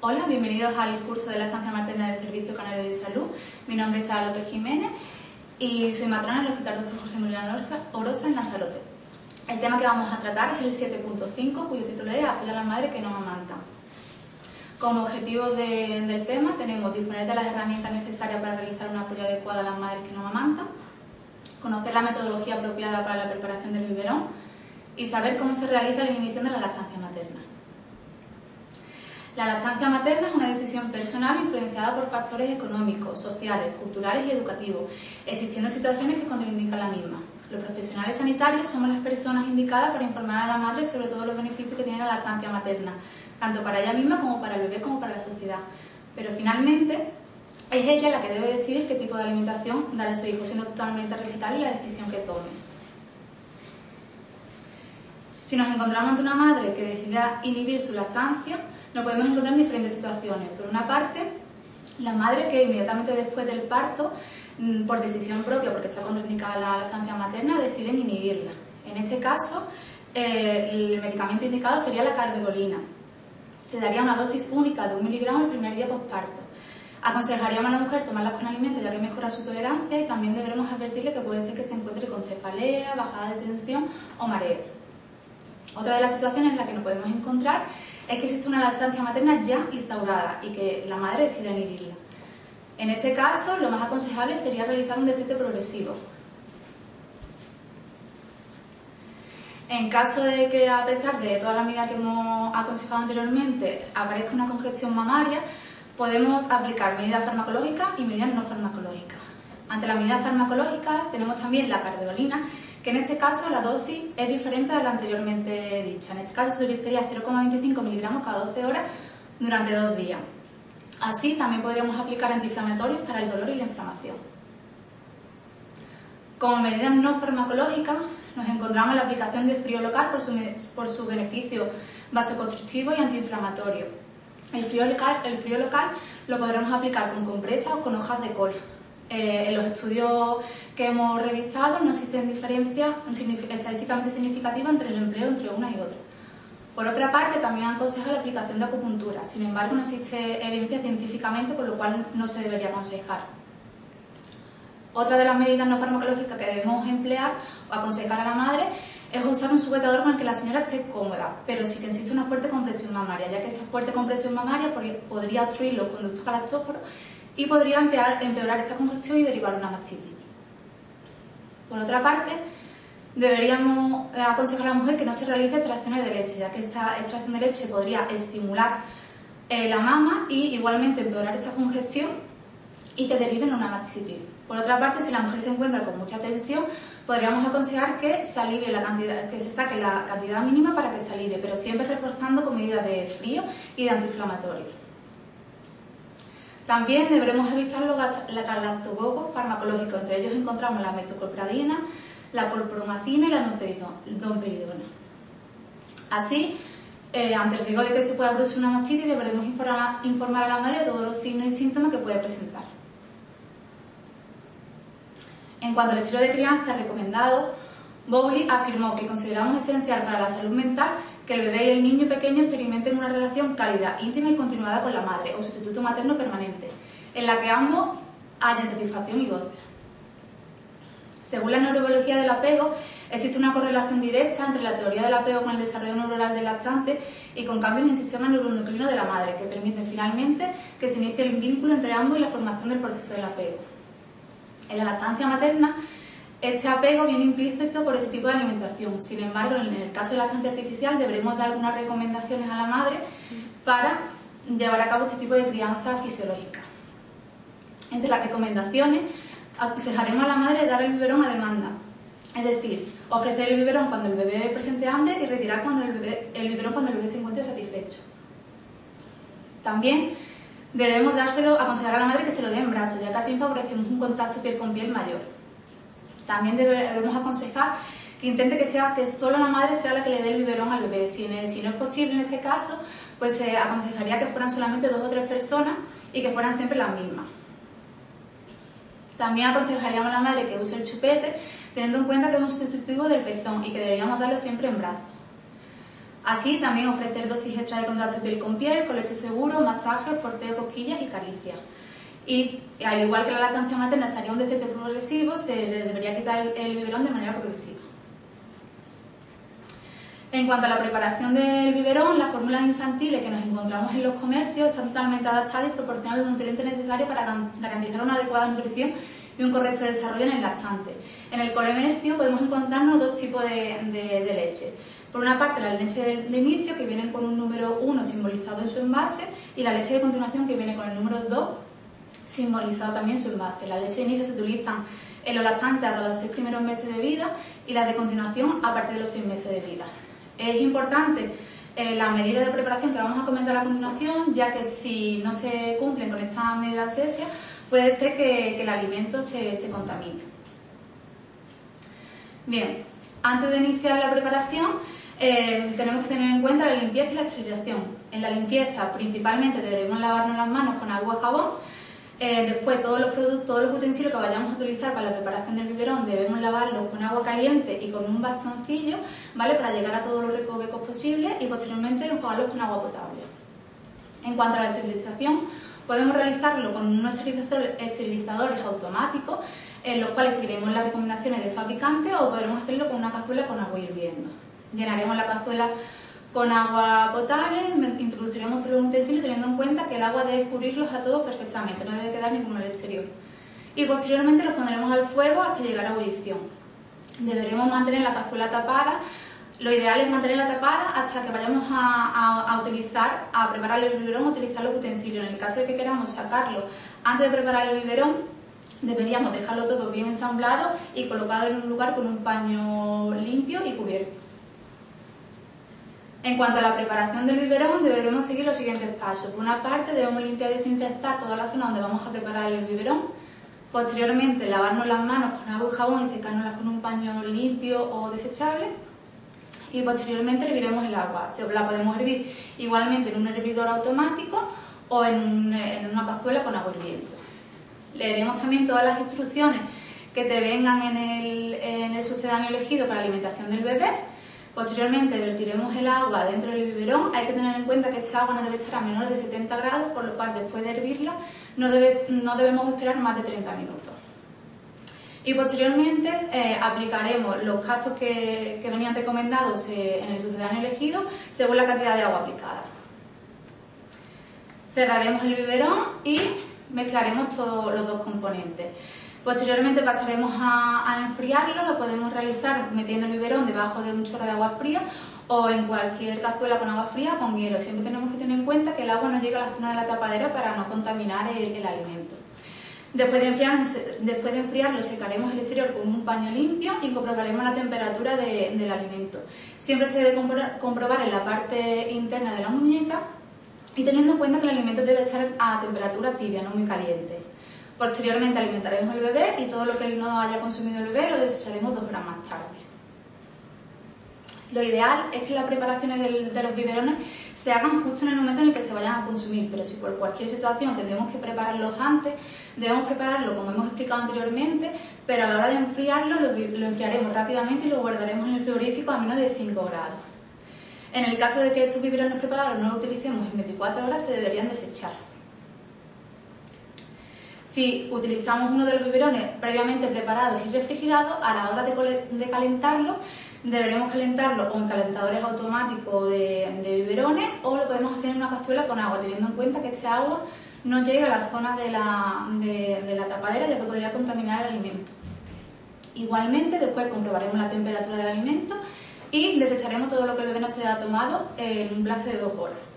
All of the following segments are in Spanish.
Hola, bienvenidos al curso de la estancia materna del Servicio Canario de Salud. Mi nombre es Sara López Jiménez y soy matrona del Hospital Dr. José Emiliano Orosa en Lanzarote. El tema que vamos a tratar es el 7.5, cuyo título es Apoya a la madre que no amamanta. Como objetivo del tema tenemos disponer de las herramientas necesarias para realizar un apoyo adecuado a las madres que no amamantan, conocer la metodología apropiada para la preparación del biberón y saber cómo se realiza la inhibición de la lactancia materna. La lactancia materna es una decisión personal influenciada por factores económicos, sociales, culturales y educativos, existiendo situaciones que contraindican la misma. Los profesionales sanitarios somos las personas indicadas para informar a la madre sobre todos los beneficios que tiene la lactancia materna, tanto para ella misma como para el bebé como para la sociedad. Pero finalmente es ella la que debe decidir qué tipo de alimentación dar a su hijo, siendo totalmente respetable la decisión que tome. Si nos encontramos ante una madre que decida inhibir su lactancia, nos podemos encontrar en diferentes situaciones. Por una parte, la madre que inmediatamente después del parto, mm, por decisión propia, porque está contraindicada la lactancia materna, deciden inhibirla. En este caso, eh, el medicamento indicado sería la carvedolina. Se daría una dosis única de un miligramo el primer día postparto. Aconsejaríamos a la mujer tomarla con alimentos ya que mejora su tolerancia y también deberemos advertirle que puede ser que se encuentre con cefalea, bajada de tensión o mareo. Otra de las situaciones en las que nos podemos encontrar es que existe una lactancia materna ya instaurada y que la madre decide inhibirla. En este caso, lo más aconsejable sería realizar un destete progresivo. En caso de que, a pesar de todas las medidas que hemos aconsejado anteriormente, aparezca una congestión mamaria, podemos aplicar medidas farmacológicas y medidas no farmacológicas. Ante la medida farmacológica tenemos también la carvedolina, que en este caso la dosis es diferente a la anteriormente dicha. En este caso se utilizaría 0,25 miligramos cada 12 horas durante dos días. Así también podríamos aplicar antiinflamatorios para el dolor y la inflamación. Como medidas no farmacológicas, nos encontramos la aplicación de frío local por su, por su beneficio vasoconstrictivo y antiinflamatorio. El frío, local, el frío local lo podremos aplicar con compresas o con hojas de col. Eh, en los estudios que hemos revisado no existen diferencias estadísticamente significativas entre el empleo entre una y otra. Por otra parte, también aconseja la aplicación de acupuntura. Sin embargo, no existe evidencia científicamente, por lo cual no se debería aconsejar. Otra de las medidas no farmacológicas que debemos emplear o aconsejar a la madre es usar un sujetador con que la señora esté cómoda, pero sí que existe una fuerte compresión mamaria, ya que esa fuerte compresión mamaria podría obstruir los conductos galactóforos y podría empeorar, esta congestión y derivar una mastitis. Por otra parte, deberíamos aconsejar a la mujer que no se realice extracciones de leche, ya que esta extracción de leche podría estimular eh, la mama y igualmente empeorar esta congestión y que derive en una mastitis. Por otra parte, si la mujer se encuentra con mucha tensión, podríamos aconsejar que se la cantidad, que se saque la cantidad mínima para que se alivie, pero siempre reforzando con medidas de frío y de antiinflamatorios. También deberemos evitar los galactogogos farmacológicos. Entre ellos encontramos la metoclopradina, la clorpromacina y la domperidona. Así, eh, ante el riesgo de que se pueda producir una mastitis, deberemos informar, informar a la madre de todos los signos y síntomas que puede presentar. En cuanto al estilo de crianza recomendado, Bowley afirmó que consideramos esencial para la salud mental que el bebé y el niño pequeño experimenten una relación cálida, íntima y continuada con la madre o sustituto materno permanente, en la que ambos hayan satisfacción y goce. Según la neurobiología del apego, existe una correlación directa entre la teoría del apego con el desarrollo neuronal del lactante y con cambios en el sistema neuroendocrino de la madre, que permiten finalmente que se inicie el vínculo entre ambos y la formación del proceso del apego. En la lactancia materna, este apego viene implícito por este tipo de alimentación. Sin embargo, en el caso de la lactancia artificial deberemos dar algunas recomendaciones a la madre para llevar a cabo este tipo de crianza fisiológica. Entre las recomendaciones, aconsejaremos a la madre dar el biberón a demanda. Es decir, ofrecer el biberón cuando el bebé presente hambre y retirar cuando el, bebé, el biberón cuando el bebé se encuentre satisfecho. También debemos dárselo, aconsejar a la madre que se lo dé en brazos, ya que así favorecemos un contacto piel con piel mayor. También debemos aconsejar que intente que sea que solo la madre sea la que le dé el biberón al bebé. Si, no es posible en este caso, pues se aconsejaría que fueran solamente dos o tres personas y que fueran siempre las mismas. También aconsejaríamos a la madre que use el chupete, teniendo en cuenta que es un sustitutivo del pezón y que deberíamos darlo siempre en brazos. Así, también ofrecer dosis extra de contacto piel con piel, con leche seguro, masajes, porteo, cosquillas y caricias. Y al igual que la lactancia materna sería un defecto progresivo, se le debería quitar el biberón de manera progresiva. En cuanto a la preparación del biberón, las fórmulas infantiles que nos encontramos en los comercios están totalmente adaptadas y proporcionan los nutrientes necesarios para garantizar una adecuada nutrición y un correcto desarrollo en el lactante. En el comercio podemos encontrarnos dos tipos de, leche. Por una parte, la leche de, de, inicio, que viene con un número 1 simbolizado en su envase, y la leche de continuación, que viene con el número 2 simbolizado también su envase. La leche de inicio se utiliza en los lactantes hasta los 6 primeros meses de vida y la de continuación a partir de los 6 meses de vida. Es importante eh, la medida de preparación que vamos a comentar a continuación, ya que si no se cumplen con esta medida asepsia, puede ser que, el alimento se, se contamine. Bien, antes de iniciar la preparación, eh, tenemos que tener en cuenta la limpieza y la esterilización. En la limpieza, principalmente, debemos lavarnos las manos con agua y jabón eh, después, todos los productos, todos los utensilios que vayamos a utilizar para la preparación del biberón debemos lavarlos con agua caliente y con un bastoncillo, ¿vale? Para llegar a todos los recovecos posibles y posteriormente enjuagarlos con agua potable. En cuanto a la esterilización, podemos realizarlo con unos esterilizadores automáticos, en los cuales seguiremos las recomendaciones del fabricante o podremos hacerlo con una cazuela con agua hirviendo. Llenaremos la cazuela con agua potable introduciremos todos los utensilios teniendo en cuenta que el agua debe cubrirlos a todos perfectamente, no debe quedar ninguno al exterior. Y posteriormente los pondremos al fuego hasta llegar a ebullición. Deberemos mantener la cazuela tapada. Lo ideal es mantenerla tapada hasta que vayamos a, utilizar, a preparar el biberón o utilizar los utensilios. En el caso de que queramos sacarlo antes de preparar el biberón, deberíamos dejarlo todo bien ensamblado y colocado en un lugar con un paño limpio y cubierto. En cuanto a la preparación del biberón, deberemos seguir los siguientes pasos. Por una parte, debemos limpiar y desinfectar toda la zona donde vamos a preparar el biberón. Posteriormente, lavarnos las manos con agua y jabón y secárnoslas con un paño limpio o desechable. Y posteriormente herviremos el agua. La podemos hervir igualmente en un hervidor automático o en, una cazuela con agua hirviendo. Leeremos también todas las instrucciones que te vengan en el, en el sucedáneo elegido para la alimentación del bebé Posteriormente vertiremos el agua dentro del biberón. Hay que tener en cuenta que esta agua no debe estar a menores de 70 grados, por lo cual después de hervirla no, debemos esperar más de 30 minutos. Y posteriormente eh, aplicaremos los casos que, venían recomendados eh, en el sucedáneo elegido según la cantidad de agua aplicada. Cerraremos el biberón y mezclaremos todos los dos componentes. Posteriormente pasaremos a, enfriarlo, lo podemos realizar metiendo el biberón debajo de un chorro de agua fría o en cualquier cazuela con agua fría con hielo. Siempre tenemos que tener en cuenta que el agua no llega a la zona de la tapadera para no contaminar el, alimento. Después de, enfriar, después de enfriarlo, secaremos el exterior con un paño limpio y comprobaremos la temperatura del alimento. Siempre se debe comprobar en la parte interna de la muñeca y teniendo en cuenta que el alimento debe estar a temperatura tibia, no muy caliente. Posteriormente alimentaremos el bebé y todo lo que no haya consumido el bebé lo desecharemos dos horas más tarde. Lo ideal es que las preparaciones de los biberones se hagan justo en el momento en el que se vayan a consumir, pero si por cualquier situación tenemos que prepararlos antes, debemos prepararlo como hemos explicado anteriormente, pero a la hora de enfriarlo lo, lo enfriaremos rápidamente y lo guardaremos en el frigorífico a menos de 5 grados. En el caso de que estos biberones preparados no los utilicemos en 24 horas, se deberían desechar. Si utilizamos uno de los biberones previamente preparados y refrigerados, a la hora de, calentarlo, deberemos calentarlo o en calentadores automáticos de, biberones o lo podemos hacer en una cazuela con agua, teniendo en cuenta que este agua no llega a la zona de la, de la tapadera ya que podría contaminar el alimento. Igualmente, después comprobaremos la temperatura del alimento y desecharemos todo lo que el bebé no se haya tomado en un plazo de dos horas.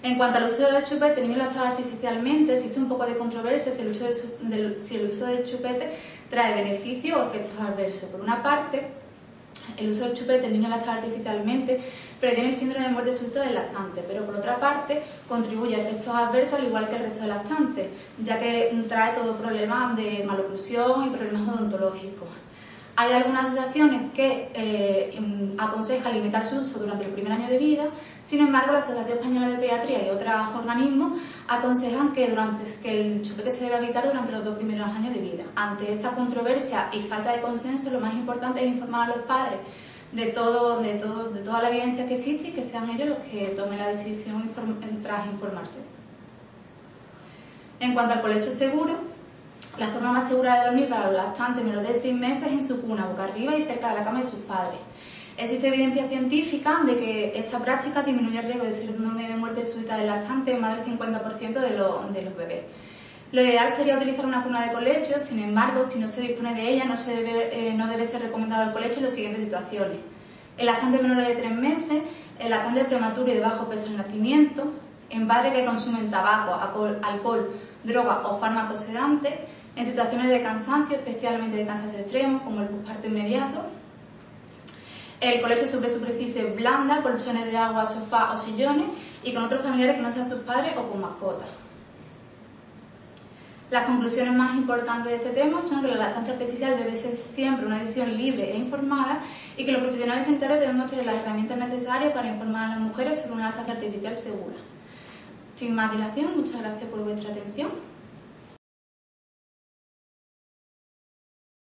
En cuanto al uso del chupete niño lactado artificialmente, existe un poco de controversia si el uso, del chupete trae beneficios o efectos adversos. Por una parte, el uso del chupete en niño lactado artificialmente previene el síndrome de muerte súbita del lactante, pero por otra parte contribuye a efectos adversos al igual que el resto del lactante, ya que trae todo problemas de maloclusión y problemas odontológicos. Hay algunas asociaciones que eh, aconsejan limitar su uso durante el primer año de vida, sin embargo, la Asociación Española de Pediatría y otros organismos aconsejan que, durante, que el chupete se debe evitar durante los dos primeros años de vida. Ante esta controversia y falta de consenso, lo más importante es informar a los padres de, todo, de toda la evidencia que existe y que sean ellos los que tomen la decisión tras informarse. En cuanto al colecho seguro, la forma más segura de dormir para los lactantes menores de 6 meses es en su cuna, boca arriba y cerca de la cama de sus padres. Existe evidencia científica de que esta práctica disminuye el riesgo de síndrome de muerte súbita del lactante en más del 50% de, los bebés. Lo ideal sería utilizar una cuna de colecho, sin embargo, si no se dispone de ella, no, se debe, eh, no debe ser recomendado el colecho en las siguientes situaciones. El lactante menor de 3 meses, el lactante prematuro y de bajo peso en nacimiento, en padres que consumen tabaco, alcohol droga o fármacos sedantes, en situaciones de cansancio, especialmente de cansancio extremo, como el postparto inmediato. El colecho sobre superficie blanda, colchones de agua, sofá o sillones, y con otros familiares que no sean sus padres o con mascotas. Las conclusiones más importantes de este tema son que la lactancia artificial debe ser siempre una decisión libre e informada y que los profesionales sanitarios debemos tener las herramientas necesarias para informar a las mujeres sobre una lactancia artificial segura. Sin más dilación, muchas gracias por vuestra atención.